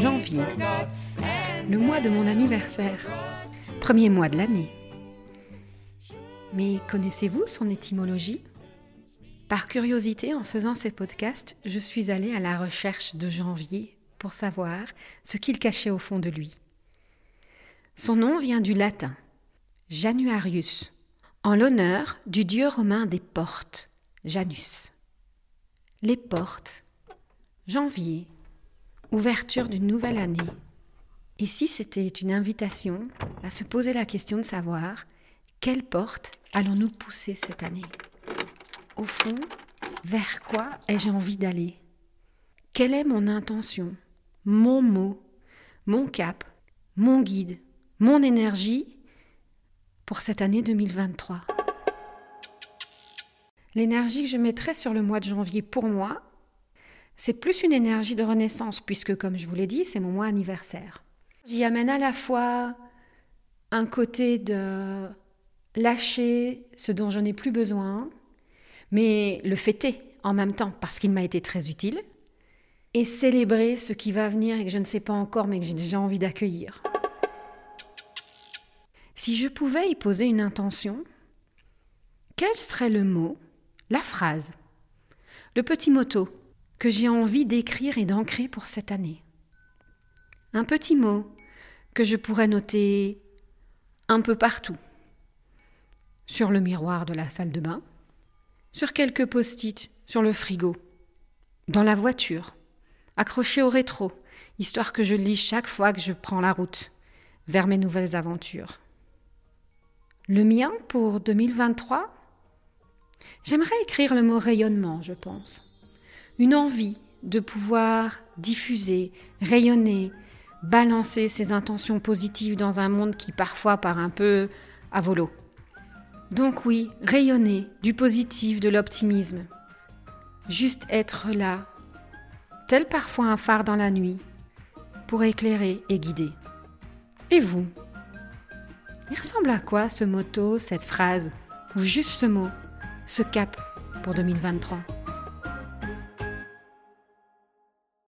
Janvier, le mois de mon anniversaire, premier mois de l'année. Mais connaissez-vous son étymologie? Par curiosité, en faisant ces podcasts, je suis allée à la recherche de janvier pour savoir ce qu'il cachait au fond de lui. Son nom vient du latin Januarius, en l'honneur du dieu romain des portes, Janus. Les portes, janvier, ouverture d'une nouvelle année. Et si c'était une invitation à se poser la question de savoir quelle porte allons-nous pousser cette année? Au fond, vers quoi ai-je envie d'aller? Quelle est mon intention mon mot, mon cap, mon guide, mon énergie pour cette année 2023. L'énergie que je mettrai sur le mois de janvier pour moi, c'est plus une énergie de renaissance, puisque comme je vous l'ai dit, c'est mon mois anniversaire. J'y amène à la fois un côté de lâcher ce dont je n'ai plus besoin, mais le fêter en même temps parce qu'il m'a été très utile, et célébrer ce qui va venir et que je ne sais pas encore mais que j'ai déjà envie d'accueillir. Si je pouvais y poser une intention, quel serait le mot, la phrase, le petit motto que j'ai envie d'écrire et d'ancrer pour cette année. Un petit mot que je pourrais noter un peu partout, sur le miroir de la salle de bain, sur quelques post-it sur le frigo, dans la voiture, accroché au rétro, histoire que je lis chaque fois que je prends la route vers mes nouvelles aventures. Le mien pour 2023 J'aimerais écrire le mot rayonnement, je pense. Une envie de pouvoir diffuser, rayonner, balancer ses intentions positives dans un monde qui parfois part un peu à volo. Donc oui, rayonner du positif, de l'optimisme. Juste être là, tel parfois un phare dans la nuit, pour éclairer et guider. Et vous? Il ressemble à quoi ce motto, cette phrase, ou juste ce mot, ce cap pour 2023